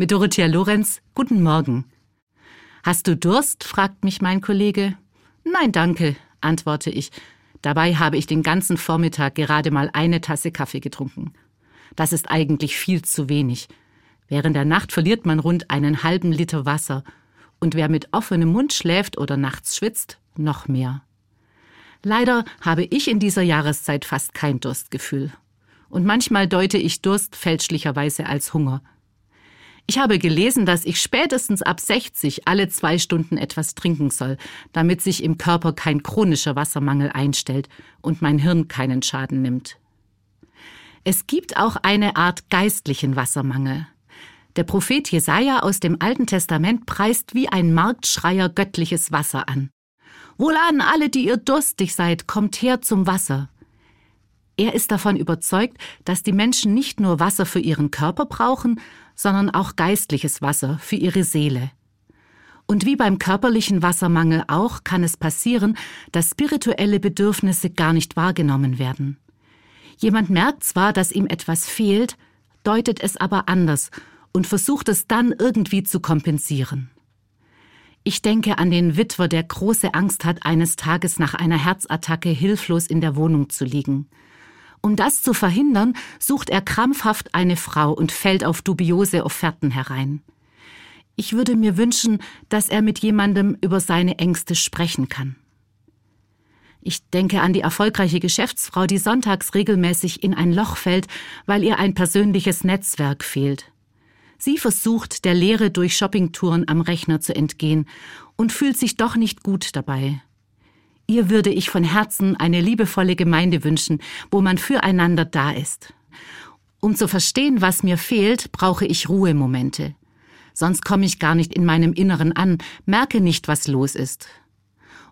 Mit Dorothea Lorenz, guten Morgen. Hast du Durst? fragt mich mein Kollege. Nein, danke, antworte ich. Dabei habe ich den ganzen Vormittag gerade mal eine Tasse Kaffee getrunken. Das ist eigentlich viel zu wenig. Während der Nacht verliert man rund einen halben Liter Wasser. Und wer mit offenem Mund schläft oder nachts schwitzt, noch mehr. Leider habe ich in dieser Jahreszeit fast kein Durstgefühl. Und manchmal deute ich Durst fälschlicherweise als Hunger. Ich habe gelesen, dass ich spätestens ab 60 alle zwei Stunden etwas trinken soll, damit sich im Körper kein chronischer Wassermangel einstellt und mein Hirn keinen Schaden nimmt. Es gibt auch eine Art geistlichen Wassermangel. Der Prophet Jesaja aus dem Alten Testament preist wie ein Marktschreier göttliches Wasser an. Wohlan alle, die ihr durstig seid, kommt her zum Wasser. Er ist davon überzeugt, dass die Menschen nicht nur Wasser für ihren Körper brauchen, sondern auch geistliches Wasser für ihre Seele. Und wie beim körperlichen Wassermangel auch kann es passieren, dass spirituelle Bedürfnisse gar nicht wahrgenommen werden. Jemand merkt zwar, dass ihm etwas fehlt, deutet es aber anders und versucht es dann irgendwie zu kompensieren. Ich denke an den Witwer, der große Angst hat, eines Tages nach einer Herzattacke hilflos in der Wohnung zu liegen. Um das zu verhindern, sucht er krampfhaft eine Frau und fällt auf dubiose Offerten herein. Ich würde mir wünschen, dass er mit jemandem über seine Ängste sprechen kann. Ich denke an die erfolgreiche Geschäftsfrau, die sonntags regelmäßig in ein Loch fällt, weil ihr ein persönliches Netzwerk fehlt. Sie versucht, der Lehre durch Shoppingtouren am Rechner zu entgehen und fühlt sich doch nicht gut dabei. Ihr würde ich von Herzen eine liebevolle Gemeinde wünschen, wo man füreinander da ist. Um zu verstehen, was mir fehlt, brauche ich Ruhemomente. Sonst komme ich gar nicht in meinem Inneren an, merke nicht, was los ist.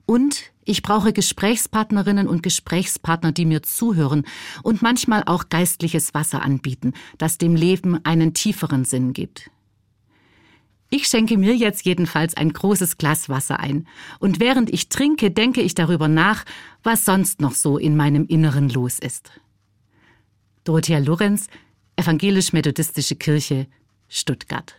Und ich brauche Gesprächspartnerinnen und Gesprächspartner, die mir zuhören und manchmal auch geistliches Wasser anbieten, das dem Leben einen tieferen Sinn gibt. Ich schenke mir jetzt jedenfalls ein großes Glas Wasser ein, und während ich trinke, denke ich darüber nach, was sonst noch so in meinem Inneren los ist. Dorothea Lorenz, Evangelisch-Methodistische Kirche, Stuttgart.